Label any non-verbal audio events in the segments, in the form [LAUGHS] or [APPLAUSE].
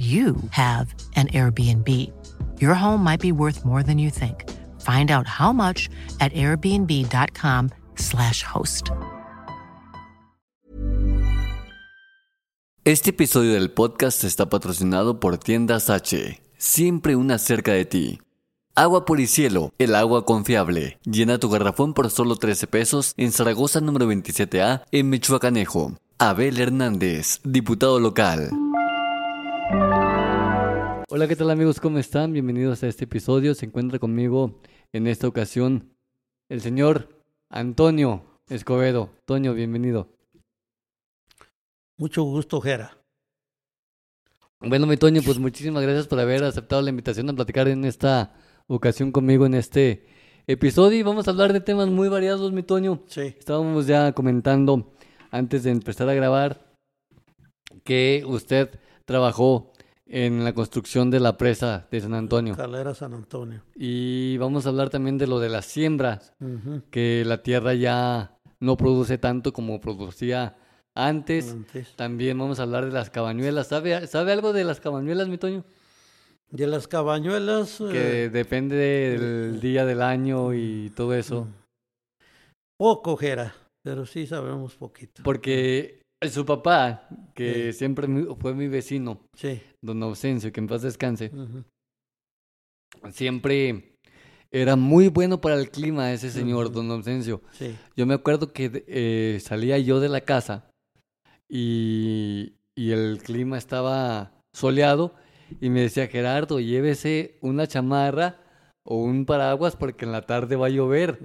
you have an Airbnb. Your home might be worth more than you think. Find out how much at airbnb.com/slash host. Este episodio del podcast está patrocinado por Tiendas H. Siempre una cerca de ti. Agua por y cielo, el agua confiable. Llena tu garrafón por solo 13 pesos en Zaragoza número 27A en Michoacanejo. Abel Hernández, diputado local. Hola, ¿qué tal amigos? ¿Cómo están? Bienvenidos a este episodio. Se encuentra conmigo en esta ocasión el señor Antonio Escobedo. Toño, bienvenido. Mucho gusto, Jera. Bueno, mi Toño, pues muchísimas gracias por haber aceptado la invitación a platicar en esta ocasión conmigo en este episodio y vamos a hablar de temas muy variados, mi Toño. Sí. Estábamos ya comentando antes de empezar a grabar que usted trabajó en la construcción de la presa de San Antonio. Calera San Antonio. Y vamos a hablar también de lo de las siembras, que la tierra ya no produce tanto como producía antes. Antes. También vamos a hablar de las cabañuelas. ¿Sabe, ¿sabe algo de las cabañuelas, mi Toño? De las cabañuelas. Que eh, depende del día del año y todo eso. poco, Jera. Pero sí sabemos poquito. Porque su papá, que Sí. siempre fue mi vecino, Sí. don Ausencio, que en paz descanse, siempre era muy bueno para el clima ese señor, don Ausencio. Sí. Yo me acuerdo que eh, salía yo de la casa y, y el clima estaba soleado y me decía, Gerardo, llévese una chamarra o un paraguas porque en la tarde va a llover.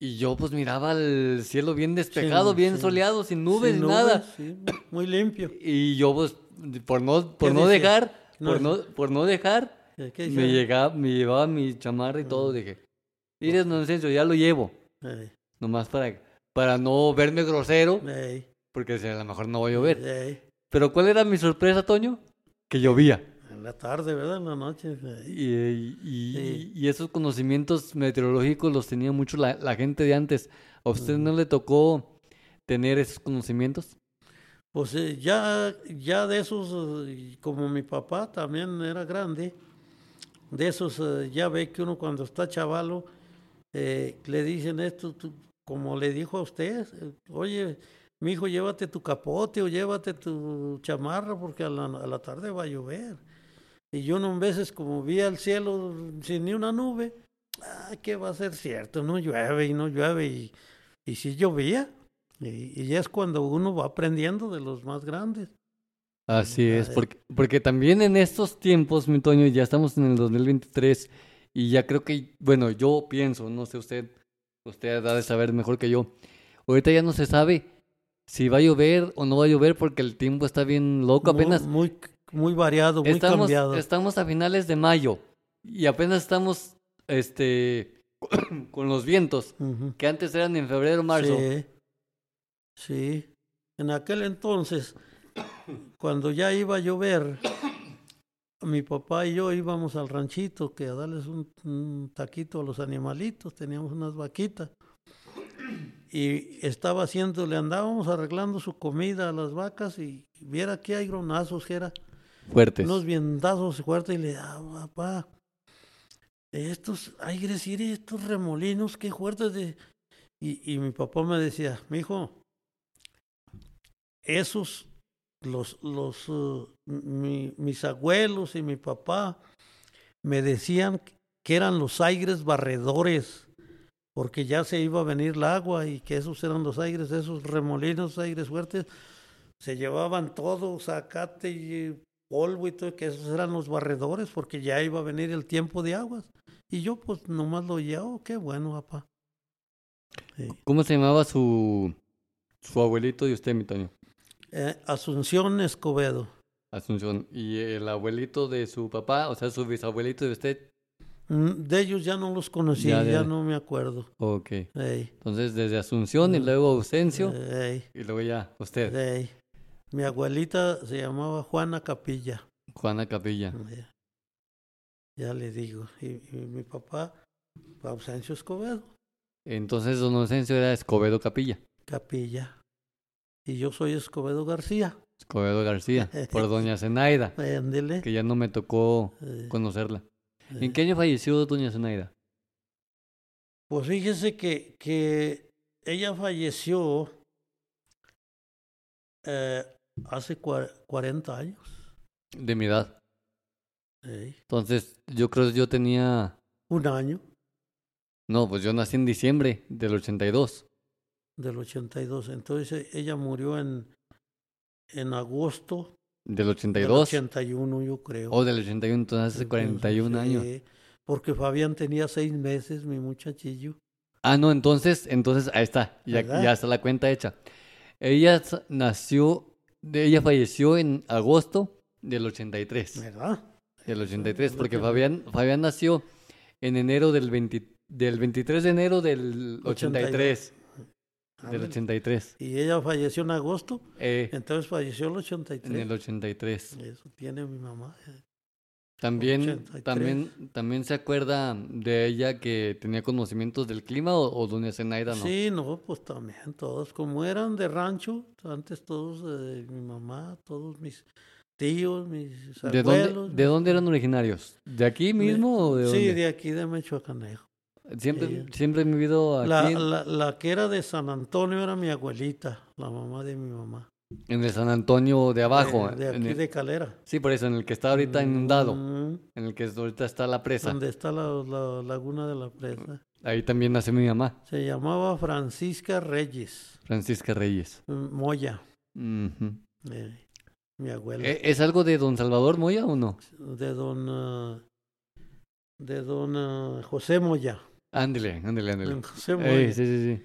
Y yo pues miraba el cielo bien despejado, Sí, bien sí. soleado, sin nubes, Sin ni nada. nubes, sí, Muy limpio. Y yo pues por no, por ¿Qué no dejar, No, por, no, por no dejar, Eh, ¿Qué me, llegaba, me llevaba mi chamarra y todo. Dije, mire, don Ausencio, ya lo llevo. Nomás para, para no verme grosero, porque a lo mejor no va a llover. Pero ¿cuál era mi sorpresa, Toño? Que llovía. En la tarde, ¿verdad? En la noche. Y, y- Sí. y esos conocimientos meteorológicos los tenía mucho la, la gente de antes. ¿A usted no le tocó tener esos conocimientos? Pues eh, ya, ya de esos, eh, como mi papá también era grande, de esos eh, ya ve que uno cuando está chavalo, eh, le dicen esto, tú- como le dijo a usted, oye, mi hijo, llévate tu capote o llévate tu chamarra porque a la, a la tarde va a llover. Y yo no veces como vi al cielo sin ni una nube, ah, que va a ser cierto, no llueve y no llueve y, y sí llovía. Y, ya es cuando uno va aprendiendo de los más grandes. Así es, porque, porque también en estos tiempos, mi Toño, ya estamos en el 2023 y ya creo que, bueno, yo pienso, no sé usted, usted ha de saber mejor que yo, ahorita ya no se sabe si va a llover o no va a llover porque el tiempo está bien loco, apenas Muy, muy variado, muy estamos, cambiado. estamos a finales de mayo y apenas estamos, este, [COUGHS] con los vientos, que antes eran en febrero, marzo. Sí, sí. En aquel entonces, [COUGHS] cuando ya iba a llover, [COUGHS] mi papá y yo íbamos al ranchito que a darles un, un taquito a los animalitos, teníamos unas vaquitas. Y estaba haciendo, le andábamos arreglando su comida a las vacas y viera que hay gronazos, que era Fuertes. unos vientazos fuertes y le daba, papá, estos aires y estos remolinos, qué fuertes de... Y, y mi papá me decía, mi hijo, esos, los, los, uh, mi- mis abuelos y mi papá me decían que eran los aires barredores, porque ya se iba a venir el agua y que esos eran los aires, esos remolinos, aires fuertes, se llevaban todo, zacate y polvo y todo, que esos eran los barredores, porque ya iba a venir el tiempo de aguas. Y yo pues nomás lo oía, oh, qué bueno, papá. Sí. ¿Cómo se llamaba su, su abuelito de usted, mi Toño? Eh, Asunción Escobedo. Asunción. ¿Y el abuelito de su papá, o sea, su bisabuelito de usted? Mm, De ellos ya no los conocí, Ya no me acuerdo. Ok. Ey, Entonces, desde Asunción y luego Ausencio ey, y luego ya usted, ey. Mi abuelita se llamaba Juana Capilla. Juana Capilla. Ya, ya le digo. Y, y mi papá, Ausencio Escobedo, Entonces, don Ausencio era Escobedo Capilla. Capilla. Y yo soy Escobedo García. Escobedo García, por [LAUGHS] doña Zenaida, que ya no me tocó Eh, conocerla. eh. ¿En qué año falleció doña Zenaida? Pues fíjese que, que ella falleció eh, hace cua- 40 años. De mi edad. Ey, Entonces, yo creo que yo tenía... Un año No, pues yo nací en diciembre del 82. del 82. Entonces ella murió en, en agosto ¿Del del 82? 81, yo creo. O del 81, entonces hace 41 años. Sí, Porque Fabián tenía seis meses, mi muchachillo. Ah, no, entonces, entonces, ahí está, ya, ya está la cuenta hecha. Ella nació, ella falleció en agosto del 83. ¿Verdad? Del 83, es lo porque que- Fabián, Fabián nació en enero del 20, del 23 de enero del 83. Del Ándale. 83. Y ella falleció en agosto, Eh, entonces falleció el 83. en el 83. Eso tiene mi mamá. También, 83. también, también se acuerda de ella que tenía conocimientos del clima o, o doña Zenaida no. Sí, no, pues también todos, como eran de rancho, antes todos, eh, mi mamá, todos mis tíos, mis ¿De abuelos. dónde, ¿De dónde eran originarios? ¿De aquí mismo o de Sí, dónde? de aquí de Michoacanejo. Siempre, ella. siempre he vivido aquí La, la, la que era de San Antonio era mi abuelita, la mamá de mi mamá. En el San Antonio de abajo. De, de aquí el- de Calera. Sí, por eso, en el que está ahorita inundado, Mm, en el que ahorita está la presa. donde está la, la laguna de la presa. Ahí también nació mi mamá, Se llamaba Francisca Reyes Francisca Reyes. mm, Moya, eh, mi abuela. ¿E- ¿Es algo de don Salvador Moya o no? de don ah, de don ah, José Moya. Ándele, ándele, ándele. José Moya. Sí, sí, sí.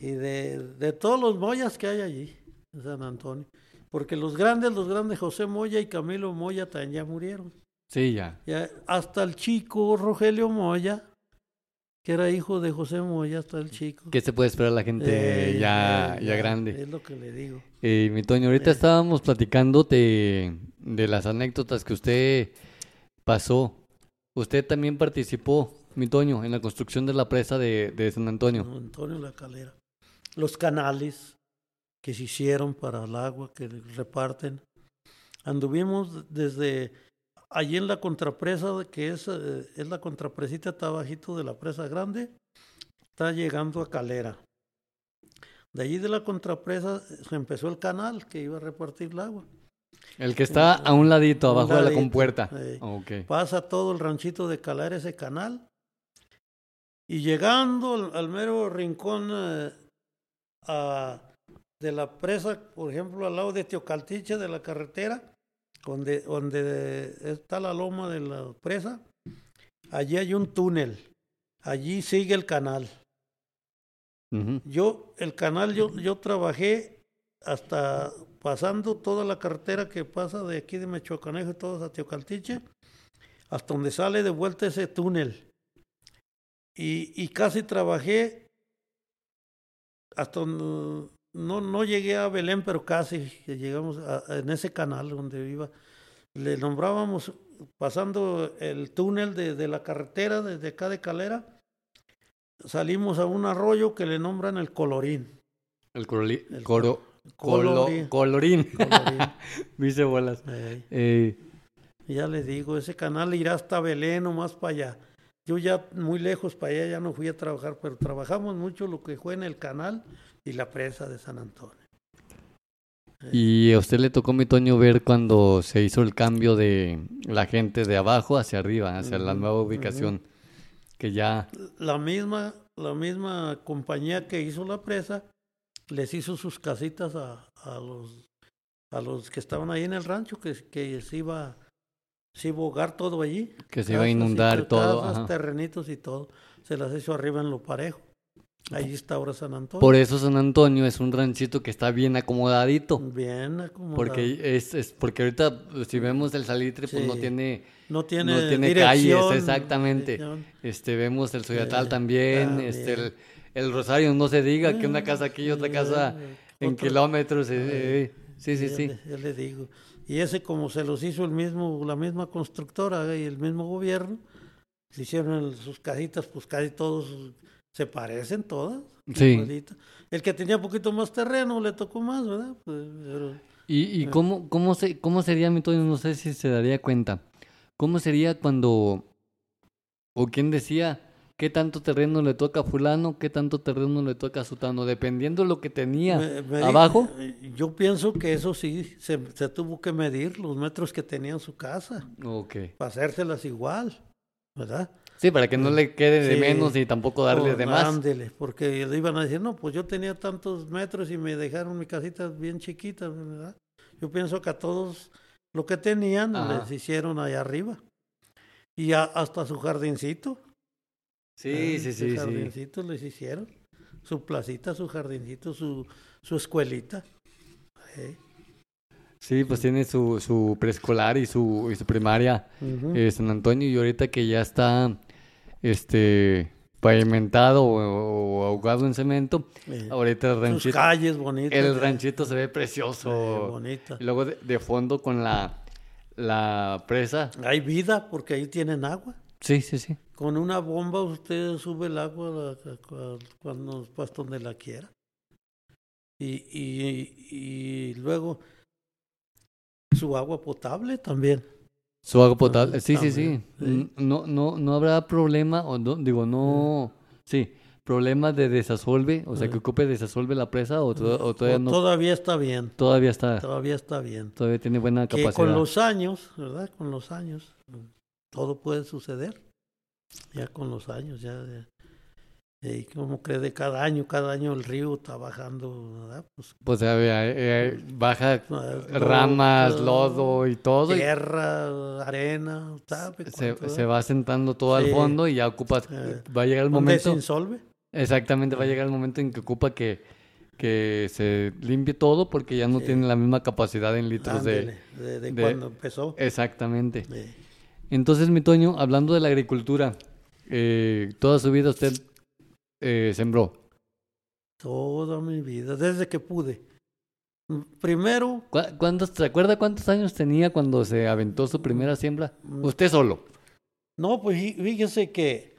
Y de, de todos los Moyas que hay allí, en San Antonio. Porque los grandes, los grandes José Moya y Camilo Moya también ya murieron. Sí, ya. Ya, hasta el chico Rogelio Moya, que era hijo de José Moya, hasta el chico. ¿Qué se puede esperar la gente Eh, ya, eh, ya grande? Es lo que le digo. Eh, mi Toño, ahorita Eh. estábamos platicando de, de las anécdotas que usted pasó. Usted también participó, mi Toño, en la construcción de la presa de, de San Antonio. Don Antonio La Calera. Los canales que se hicieron para el agua que reparten. Anduvimos desde allí en la contrapresa, que es, eh, es la contrapresita, está abajito de la presa grande, está llegando a Calera. De allí de la contrapresa eh, se empezó el canal que iba a repartir el agua. El que está a un ladito, A un abajo de la ladito, compuerta. eh. Ok. Pasa todo el ranchito de Calera ese canal. Y llegando al, al mero rincón eh, a- de la presa, por ejemplo, al lado de Teocaltiche de la carretera, donde, donde está la loma de la presa, allí hay un túnel. Allí sigue el canal. Yo, el canal, yo, yo trabajé hasta pasando toda la carretera que pasa de aquí de Mechoacanejo y todo a Teocaltiche, hasta donde sale de vuelta ese túnel. Y, y casi trabajé hasta donde, no, no llegué a Belén, pero casi llegamos a- a- en ese canal donde iba. Le nombrábamos, pasando el túnel de, de la carretera desde acá de Calera, salimos a un arroyo que le nombran el Colorín. El coroli- El coro- colo- Colorín. colorín. [LAUGHS] Dice bolas. Eh, ya les digo, ese canal irá hasta Belén o más para allá. Yo ya muy lejos para allá ya no fui a trabajar, pero trabajamos mucho lo que fue en el canal y la presa de San Antonio. y a usted le tocó, mi Toño, ver cuando se hizo el cambio de la gente de abajo hacia arriba, hacia la nueva ubicación. Que ya. La misma, la misma compañía que hizo la presa les hizo sus casitas a, a los a los que estaban ahí en el rancho que, que se iba se iba a ahogar todo allí. Que se iba a inundar todo, casas, terrenitos y todo. Se las hizo arriba en lo parejo. Ahí está ahora San Antonio. Por eso San Antonio es un ranchito que está bien acomodadito. Bien acomodado. Porque es, es porque ahorita si vemos el salitre pues no Sí. tiene no tiene, no tiene calles exactamente. dirección. Este vemos el Soyatal Eh, también, también. este el, el Rosario no se diga que una casa aquí y otra casa en otro- kilómetros. eh, eh, sí, sí, sí. ya le digo. Y ese como se los hizo el mismo, la misma constructora y el mismo gobierno, se hicieron sus casitas, pues casi todos se parecen todas. Sí. El que tenía poquito más terreno le tocó más, ¿verdad? Pues, pero- ¿Y, y cómo, cómo, se, cómo sería, mi Toño? No sé si se daría cuenta. ¿Cómo sería cuando, o quién decía, qué tanto terreno le toca a fulano, qué tanto terreno le toca a sutano? Dependiendo de lo que tenía Me- me di- abajo. eh, Yo pienso que eso sí, se, se tuvo que medir los metros que tenía en su casa, Ok. para hacérselas igual, ¿verdad? Sí, para que no le quede de Sí. menos y tampoco darle Oh, de más. ándele, porque le iban a decir, no, pues yo tenía tantos metros y me dejaron mi casita bien chiquita, ¿verdad? Yo pienso que a todos lo que tenían Ajá. les hicieron allá arriba. Y a- hasta su jardincito. Sí, ¿verdad? sí, Su sí, sí. jardincito les hicieron. Su placita, su jardincito, su, su escuelita. Sí. Sí, pues tiene su, su preescolar y su, y su primaria eh, San Antonio y ahorita que ya está este pavimentado o, o ahogado en cemento, Eh, ahorita el sus ranchito, calles bonitas. el eh, ranchito se ve eh, precioso. bonitas. Y luego de, de fondo con la, la presa. Hay vida porque ahí tienen agua. Sí, sí, sí. Con una bomba usted sube el agua cuando pues donde la quiera. Y, y, y luego su agua potable también. Su agua potable. Sí, sí, sí. No, no, no habrá problema, o no, digo, no. Sí, problema de desasolve, o sea, que ocupe desasolve la presa o, to- o todavía O no. Todavía está bien. Todavía está. Todavía está bien. Todavía tiene buena Que capacidad. con los años, ¿verdad? Con los años, todo puede suceder. Ya con los años, ya. ya. Y como que de cada año, cada año el río está bajando, ¿verdad? Pues Pues eh, eh, baja Ah, ramas, lodo, y todo. tierra, arena, se, se eh? va sentando todo al fondo y ya ocupa. Eh, va a llegar el momento. desinsolve. Exactamente, va a llegar el momento en que ocupa que, que se limpie todo porque ya no Sí. tiene la misma capacidad en litros de. De, de de- cuando empezó. Exactamente. Eh, Entonces, mi Toño, hablando de la agricultura, eh, toda su vida usted eh, sembró. toda mi vida, desde que pude. Primero, ¿Cu- ¿Cuántos, ¿Se acuerda cuántos años tenía cuando se aventó su primera siembra? Mm. Usted solo. no, pues fí- fíjese que,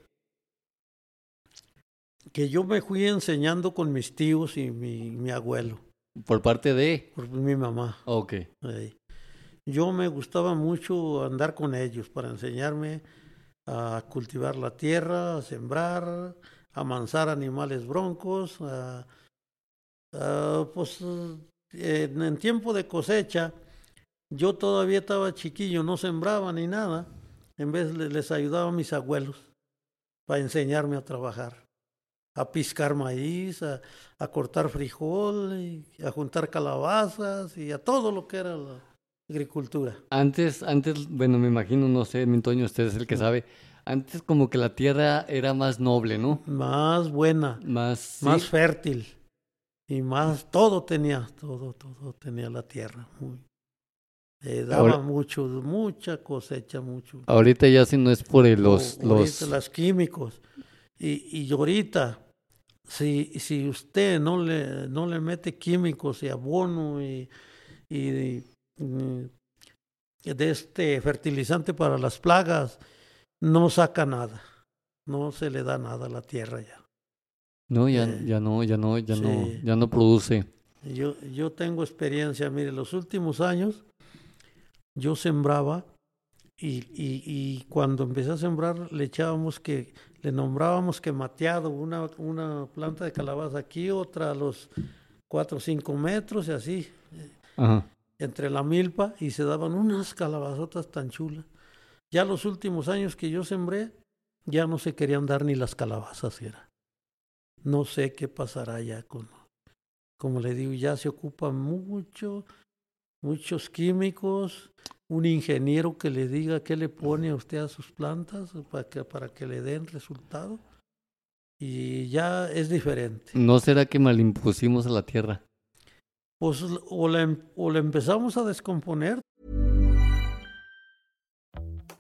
que yo me fui enseñando con mis tíos y mi, mi abuelo, Por parte de. por mi mamá. Ok. Yo me gustaba mucho andar con ellos para enseñarme a cultivar la tierra, a sembrar, amansar animales broncos, a- a, pues en, en tiempo de cosecha, yo todavía estaba chiquillo, no sembraba ni nada, en vez le- les ayudaba a mis abuelos para enseñarme a trabajar, a piscar maíz, a, a cortar frijol, y a juntar calabazas y a todo lo que era la agricultura. Antes, antes, bueno, me imagino, no sé, mi Toño, usted es el que sabe. Antes como que la tierra era más noble, ¿no? Más buena, Más. sí, más fértil y más, todo tenía, todo, todo tenía la tierra. Muy, eh, daba Ahora- mucho, mucha cosecha, mucho. Ahorita ya si no es por el- los... O- los... las químicos. Y, y ahorita, si, si usted no le, no le mete químicos y abono y, y, mm, de este fertilizante para las plagas, no saca nada. No se le da nada a la tierra ya. No, ya, Eh, ya no, ya no, ya no, ya no produce. Yo, yo tengo experiencia, mire, los últimos años yo sembraba y, y, y cuando empecé a sembrar le echábamos que, le nombrábamos que mateado, una, una planta de calabaza aquí, otra a los cuatro o cinco metros y así, Ajá. entre la milpa y se daban unas calabazotas tan chulas. Ya los últimos años que yo sembré, ya no se querían dar ni las calabazas, era. No sé qué pasará ya con, como le digo, ya se ocupa mucho, muchos químicos, un ingeniero que le diga qué le pone a usted a sus plantas para que, para que le den resultado. y ya es diferente. ¿No será que mal impusimos a la tierra? Pues o la, o la empezamos a descomponer.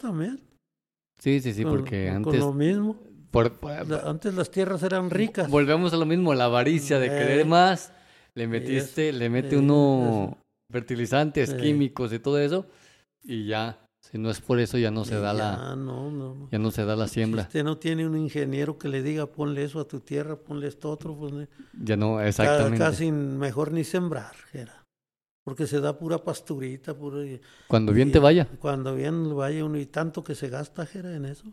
También. Sí, sí, sí, con- porque con antes... lo mismo. por- por- La- antes las tierras eran ricas. volvemos a lo mismo, la avaricia de Eh, querer más. Le metiste, le mete eh, uno fertilizantes, eh. químicos y todo eso. Y ya, si no es por eso, ya no se da ya, la, no, no, no. ya no se da la Si siembra. usted no tiene un ingeniero que le diga ponle eso a tu tierra, ponle esto otro, pues Ya no, exactamente. casi mejor ni sembrar, era. Porque se da pura pasturita, pura, Cuando bien y te vaya. Cuando bien vaya uno y tanto que se gasta, Jera, en eso.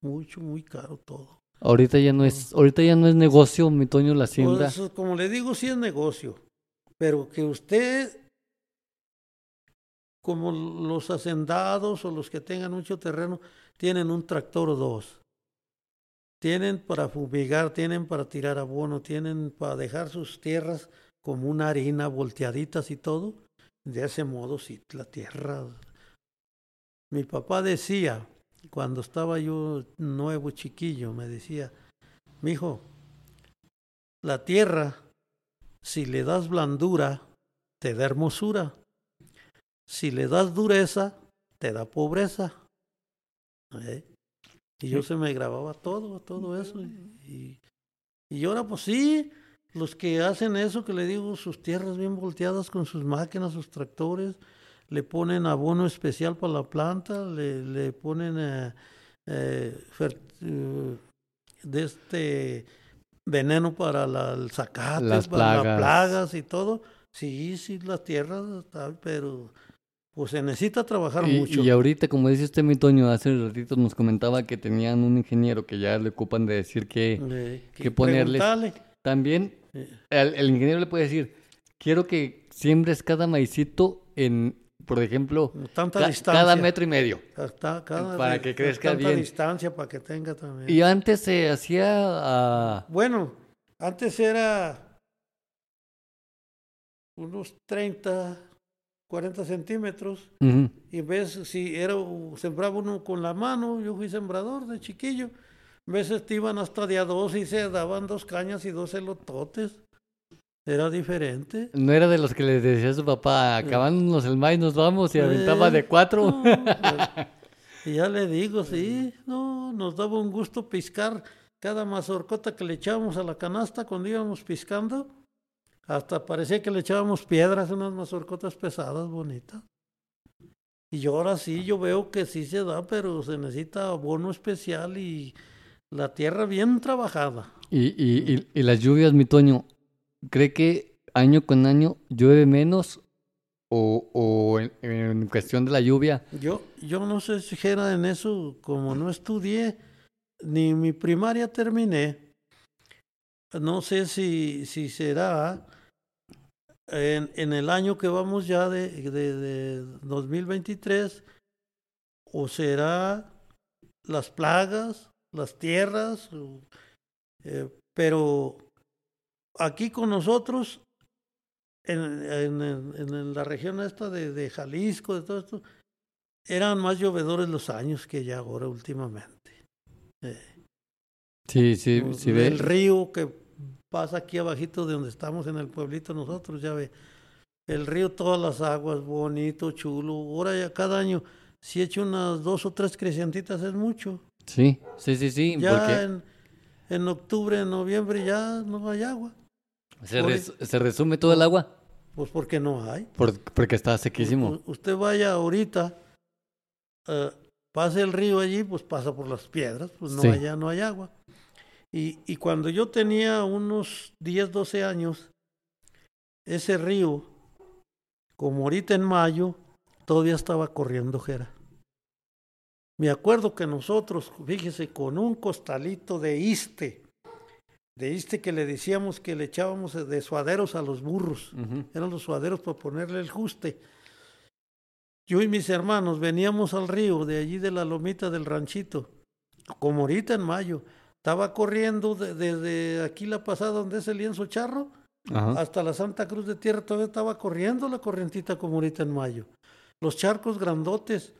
Mucho, muy caro todo. Ahorita ya no es, ahorita ya no es negocio, mi Toño, la siembra. Pues, como le digo, sí es negocio. Pero que usted, como los hacendados o los que tengan mucho terreno, tienen un tractor o dos. Tienen para fumigar, tienen para tirar abono, tienen para dejar sus tierras como una harina volteaditas y todo. De ese modo, sí, la tierra. Mi papá decía, cuando estaba yo nuevo chiquillo, me decía, mi hijo, la tierra, si le das blandura, te da hermosura. Si le das dureza, te da pobreza. ¿Eh? Y yo se me grababa todo, todo eso. Y, y ahora pues sí, los que hacen eso, que le digo, sus tierras bien volteadas con sus máquinas, sus tractores, le ponen abono especial para la planta, le, le ponen eh, eh, eh, de este veneno para la, el zacate, Las para las plagas. plagas y todo. Sí, sí, las tierras, tal, pero pues se necesita trabajar Y, mucho. y ahorita, como dice usted, mi Toño, hace ratito nos comentaba que tenían un ingeniero que ya le ocupan de decir que Eh, que ponerles- preguntarle. también el, el ingeniero le puede decir, quiero que siembres cada maicito en, por ejemplo, Tanta ca- distancia. cada metro y medio. Hasta cada para que crezca tanta bien. distancia para que tenga también. Y antes se hacía ah, Bueno, antes era unos 30, 40 centímetros. ujú, Y ves, si era, sembraba uno con la mano, yo fui sembrador de chiquillo. Veces te iban hasta de a dos y se daban dos cañas y dos elototes. Era diferente. no era de los que le decía a su papá, acabándonos el maíz, nos vamos y aventaba Eh, de cuatro. no, [LAUGHS] pues, y ya le digo, sí, no, nos daba un gusto piscar cada mazorcota que le echábamos a la canasta cuando íbamos piscando. Hasta parecía que le echábamos piedras, unas mazorcotas pesadas, bonitas. Y ahora sí, yo veo que sí se da, pero se necesita abono especial y la tierra bien trabajada. Y, y, y, y las lluvias, mi Toño, ¿cree que año con año llueve menos? O, o en, en cuestión de la lluvia, Yo, yo no sé si era en eso, como no estudié, ni mi primaria terminé. No sé si, si será en, en el año que vamos ya de, de, de 2023, o será las plagas, las tierras, eh, pero aquí con nosotros en, en, en- la región esta de, de Jalisco, de todo esto, eran más llovedores los años que ya ahora últimamente. Eh, sí, sí, sí ve. el río que pasa aquí abajito de donde estamos en el pueblito nosotros, ya ve. El río, todas las aguas, bonito, chulo. Ahora ya cada año, si echo unas dos o tres crecientitas es mucho. Sí, sí, sí, sí. Ya porque en, en octubre, en noviembre ya no hay agua. se, por- res- se resume todo el agua. Pues porque no hay. por- porque está sequísimo. U- usted vaya ahorita, eh, pase el río allí, pues pasa por las piedras, pues no Sí. allá no hay agua. Y, y cuando yo tenía unos 10, 12 años, ese río, como ahorita en mayo, todavía estaba corriendo Jera. Me acuerdo que nosotros, fíjese, con un costalito de iste, de iste que le decíamos que le echábamos de suaderos a los burros eran los suaderos para ponerle el juste. Yo y mis hermanos veníamos al río de allí de la lomita del ranchito, como ahorita en mayo. Estaba corriendo de- desde aquí la pasada donde es el lienzo charro hasta la Santa Cruz de Tierra, todavía estaba corriendo la corrientita como ahorita en mayo. Los charcos grandotes,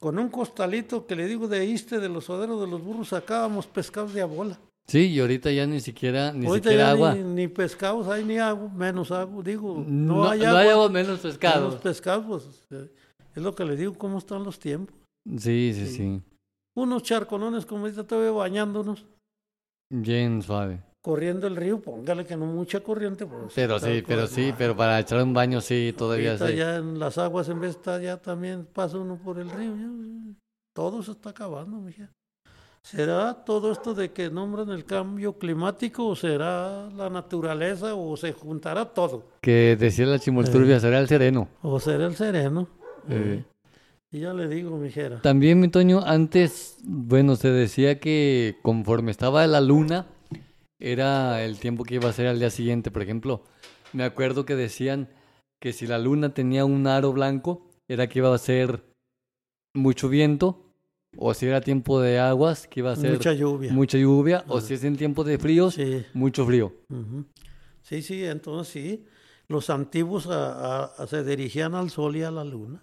con un costalito que le digo de iste de los suaderos de los burros, sacábamos pescados de a bola. Sí, y ahorita ya ni siquiera, ni Ahorita siquiera ya agua. Ni, ni pescados hay ni agua, menos agua, digo, no, No, hay no agua. hay agua menos Los pescado. pescados, pues, eh, es lo que le digo, cómo están los tiempos. Sí, sí, Sí. sí. Unos charconones, como ahorita todavía bañándonos, Bien suave. Corriendo el río, póngale que no mucha corriente. Pues, Pero está sí, pero sí, pero para echar un baño sí, todavía sí. ya en las aguas, en vez estar ya también pasa uno por el río. ya, todo se está acabando, mija. ¿Será todo esto de que nombran el cambio climático o será la naturaleza o se juntará todo? Que decía la chimolturbia, será el sereno. ¿O será el sereno? Eh. Y ya le digo, mijera. También, mi Toño, antes, bueno, se decía que conforme estaba la luna, era el tiempo que iba a ser al día siguiente. Por ejemplo, me acuerdo que decían que si la luna tenía un aro blanco, era que iba a ser mucho viento, o si era tiempo de aguas, que iba a ser Mucha lluvia. mucha lluvia, o si es en tiempo de fríos, Sí. mucho frío. Sí, sí, entonces sí. Los antiguos a- a- a- se dirigían al sol y a la luna.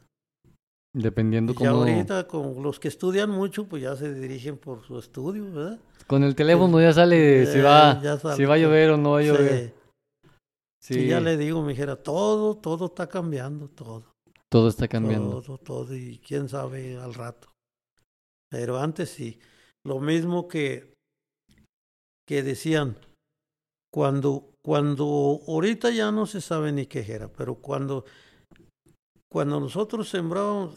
Dependiendo Y cómo... ahorita, con los que estudian mucho, pues ya se dirigen por su estudio, ¿verdad? Con el teléfono ya sale si Eh, va, ya sale. si va a llover o no va a llover. Sí, sí, ya le digo, mijera, todo, todo está cambiando, todo. Todo está cambiando. Todo, todo, y quién sabe al rato. Pero antes sí. Lo mismo que, que decían, cuando, cuando ahorita ya no se sabe ni qué era, pero cuando, cuando nosotros sembrábamos,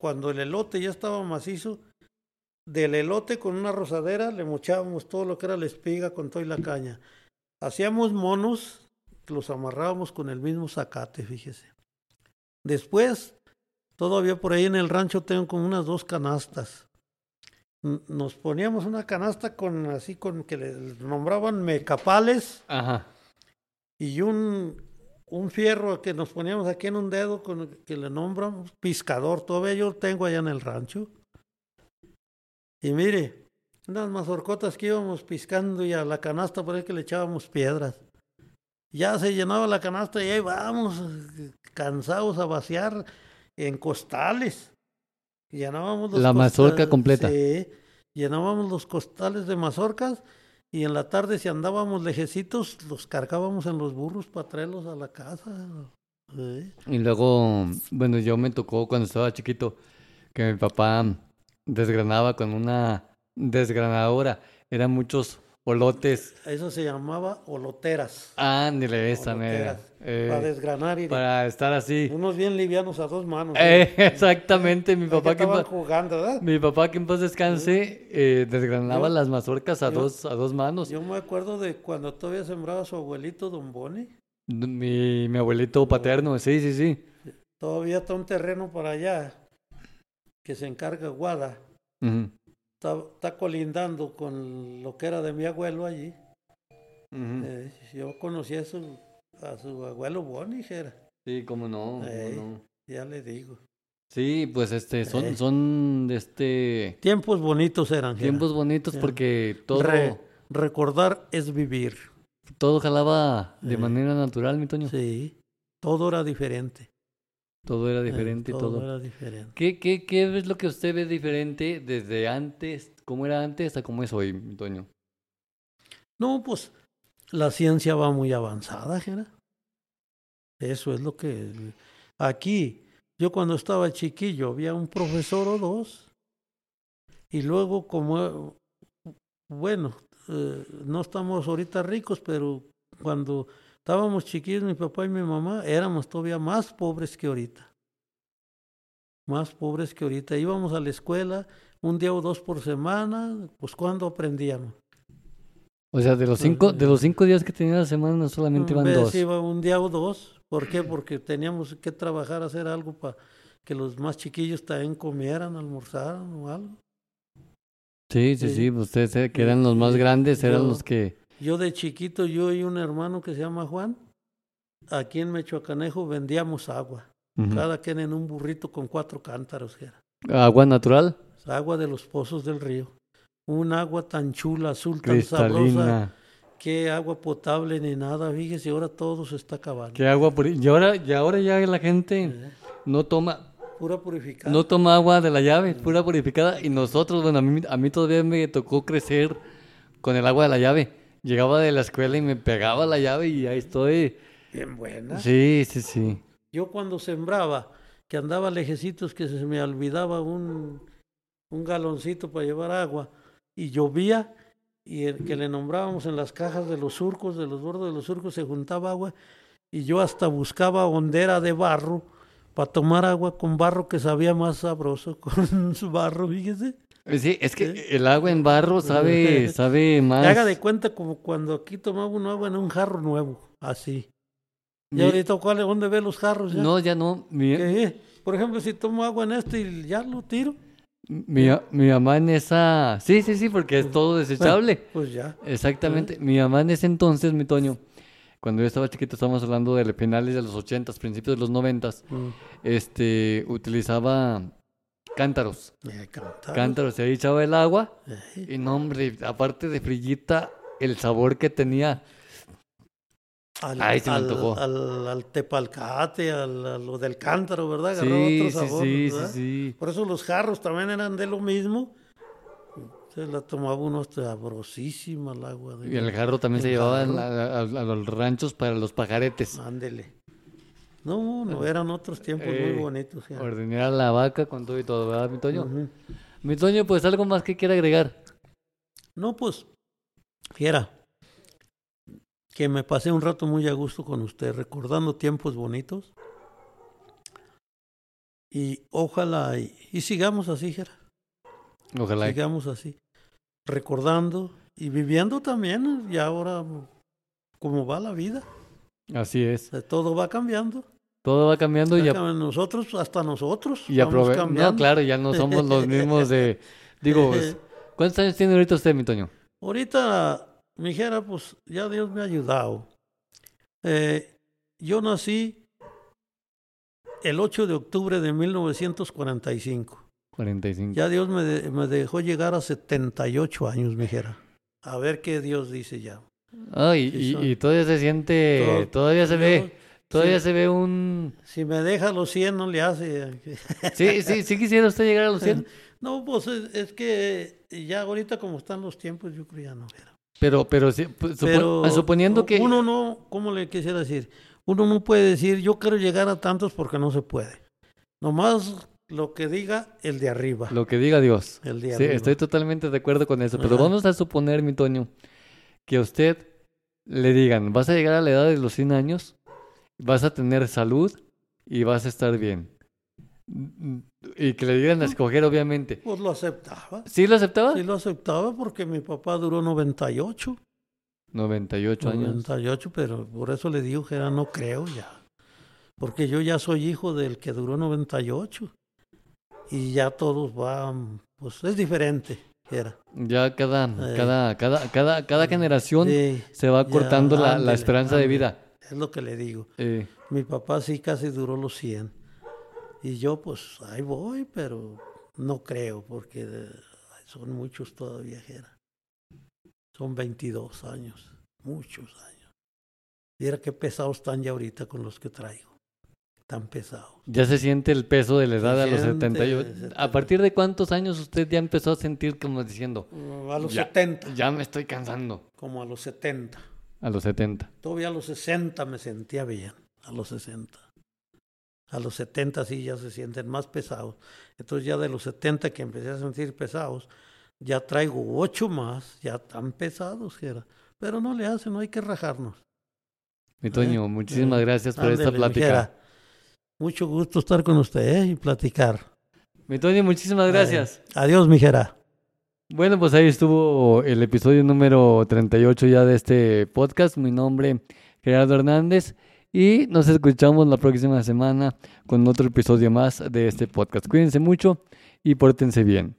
cuando el elote ya estaba macizo, del elote con una rosadera le mochábamos todo lo que era la espiga con toda y la caña. Hacíamos monos, los amarrábamos con el mismo zacate, fíjese. Después, todavía por ahí en el rancho tengo como unas dos canastas. Nos poníamos una canasta con así con que le nombraban mecapales Ajá. y un, un fierro que nos poníamos aquí en un dedo con que le nombran piscador. Todavía yo tengo allá en el rancho. Y mire, unas mazorcotas que íbamos piscando y a la canasta por ahí que le echábamos piedras. Ya se llenaba la canasta y ahí vamos, cansados a vaciar en costales. Llenábamos los La mazorca costales- completa. Sí, llenábamos los costales de mazorcas y en la tarde si andábamos lejecitos los cargábamos en los burros para traerlos a la casa. Sí. Y luego, bueno, yo me tocó cuando estaba chiquito que mi papá desgranaba con una desgranadora. Eran muchos olotes. Eso se llamaba oloteras. Ándale, esa mera. Eh, para desgranar y de- para estar así. unos bien livianos a dos manos. Eh, [LAUGHS] exactamente, mi papá que mi papá que en paz descanse eh, desgranaba Yo- las mazorcas a yo- dos a dos manos. Yo me acuerdo de cuando todavía sembraba su abuelito Don Boni. Mi, mi abuelito paterno, sí, sí, sí. Todavía está un terreno para allá que se encarga Guada. Está, está colindando con lo que era de mi abuelo allí. Eh, yo conocí a su, a su abuelo Boni, Jera. Sí, cómo no, cómo Ey. no. Ya le digo. Sí, pues este, son, Eh. son este Tiempos bonitos eran. Tiempos bonitos porque todo, Re- recordar es vivir. todo jalaba de Eh. manera natural, mi Toño. Sí. Todo era diferente. Todo era Eh, diferente todo. era diferente. ¿Qué, qué, ¿Qué es lo que usted ve diferente desde antes, cómo era antes a cómo es hoy, Toño? No, pues la ciencia va muy avanzada, Jera. Eso es lo que... Aquí, yo cuando estaba chiquillo, había un profesor o dos Y luego, como, bueno, eh, no estamos ahorita ricos, pero cuando estábamos chiquillos, mi papá y mi mamá, éramos todavía más pobres que ahorita. Más pobres que ahorita. Íbamos a la escuela un día o dos por semana, pues cuando aprendíamos. O sea, de los cinco, de los cinco días que tenía la semana solamente iban dos. iba un día o dos. ¿Por qué? Porque teníamos que trabajar, hacer algo para que los más chiquillos también comieran, almorzaran o algo. Sí, sí, Sí. sí. Ustedes eh, que eran los más grandes, eran Yo- los que... Yo de chiquito, yo y un hermano que se llama Juan, aquí en Mechoacanejo vendíamos agua. Cada quien en un burrito con cuatro cántaros. que era. Agua natural, Agua de los pozos del río. Un agua tan chula, azul, tan sabrosa. Que agua potable ni nada. Fíjese, ahora todo se está acabando. ¿Qué agua Y ahora, y ahora ya la gente Eh, no toma, Pura purificada. no toma agua de la llave, pura purificada. Y nosotros, bueno, a mí, a mí todavía me tocó crecer con el agua de la llave. Llegaba de la escuela y me pegaba la llave y ahí estoy. Bien buena. Sí, sí, sí. Yo cuando sembraba, que andaba lejecitos, que se me olvidaba un, un galoncito para llevar agua, y llovía, y el que le nombrábamos en las cajas de los surcos, de los bordos de los surcos, se juntaba agua, y yo hasta buscaba hondera de barro para tomar agua con barro que sabía más sabroso, [LAUGHS] con su barro, fíjese. Eh, Sí, es que el agua en barro sabe, [LAUGHS] sabe más. Haga de cuenta como cuando aquí tomaba uno agua en un jarro nuevo, así. Y ahorita, ¿cuál, ¿dónde ve los jarros ya? No, ya no. Mi. Por ejemplo, si tomo agua en este y ya lo tiro, mi, mi mamá en esa... Sí, sí, sí, porque es todo desechable. pues ya. Exactamente. Mi mamá en ese entonces, mi Toño, cuando yo estaba chiquito, estábamos hablando de finales de los ochentas, principios de los noventas, este, utilizaba cántaros. Eh, cantar. Cántaros, y ahí echaba el agua. Eh, Y no, hombre, aparte de frillita, el sabor que tenía. al, Ay, se me antojó. Al, al tepalcate, al, a lo del cántaro, ¿verdad? Agarró Sí, otro sí, sabor, sí, ¿verdad? sí. Por eso los jarros también eran de lo mismo. Se la tomaba uno sabrosísima el agua. De Y el jarro también se llevaba jarro. la- a, a los ranchos para los pajaretes. Ándele. No, no, eran otros tiempos Eh, muy bonitos. ya. Ordenar la vaca con todo y todo, ¿verdad, mi Toño? Mi Toño, pues algo más que quiera agregar. No, pues, fiera, que me pasé un rato muy a gusto con usted, recordando tiempos bonitos. Y ojalá, y, y sigamos así, Jera, Ojalá. sigamos así, recordando y viviendo también, y ahora, como va la vida, Así es. todo va cambiando. Todo va cambiando y, Ya a- nosotros, hasta nosotros, y vamos cambiando. No, claro, ya no somos los mismos de... Digo, [LAUGHS] ¿cuántos años tiene ahorita usted, mi Toño? Ahorita, mi Jera, pues ya Dios me ha ayudado. Eh, yo nací el 8 de octubre de 1945. 45. Ya Dios me, de- me dejó llegar a 78 años, mi Jera. A ver qué Dios dice ya. Sí, y, y todavía se siente, Todo- todavía se ve, todavía se ve un... Si me deja los 100, no le hace. [LAUGHS] Sí, sí, sí quisiera usted llegar a los 100, No, pues es, es que ya ahorita como están los tiempos, yo creo ya no. Jera. pero, pero, sí, pues, supo- Pero suponiendo que... Uno no, ¿cómo le quisiera decir? Uno no puede decir, yo quiero llegar a tantos porque no se puede. Nomás lo que diga el de arriba. Lo que diga Dios. El de Sí, arriba. estoy totalmente de acuerdo con eso, pero Ajá. vamos a suponer, mi Toño, que a usted le digan, vas a llegar a la edad de los 100 años, vas a tener salud y vas a estar bien. Y que le digan a escoger, obviamente. Pues lo aceptaba. ¿Sí lo aceptaba? Sí lo aceptaba porque mi papá duró 98. 98 años. 98, pero por eso le digo que era no creo ya. Porque yo ya soy hijo del que duró 98. Y ya todos van, pues es diferente. Era. Ya cada, Eh. cada, cada, cada, cada generación Sí, se va ya, cortando la, esperanza de vida. es lo que le digo. Eh, Mi papá sí casi duró los 100. Y yo pues ahí voy, pero no creo porque son muchos todavía, Jera. Son 22 años, muchos años. Mira qué pesados están ya ahorita con los que traigo. Tan pesados. ya se siente el peso de la edad a los siente, 78. se ¿A partir de cuántos años usted ya empezó a sentir como diciendo, Mm, A los Ya. 70, ya me estoy cansando? como a los 70. A los 70. Todavía a los 60 me sentía bien, a los 60. A los 70 sí ya se sienten más pesados. Entonces ya de los 70 que empecé a sentir pesados, ya traigo ocho más, ya tan pesados que era. Pero no le hace, no hay que rajarnos. Mi Toño, Eh, muchísimas eh, gracias por esta ándele, plática. mijera. Mucho gusto estar con usted ¿eh? y platicar. Mi Toño, muchísimas gracias. Eh, adiós, mijera. Bueno, pues ahí estuvo el episodio número 38 ya de este podcast. Mi nombre, Gerardo Hernández. Y nos escuchamos la próxima semana con otro episodio más de este podcast. Cuídense mucho y pórtense bien.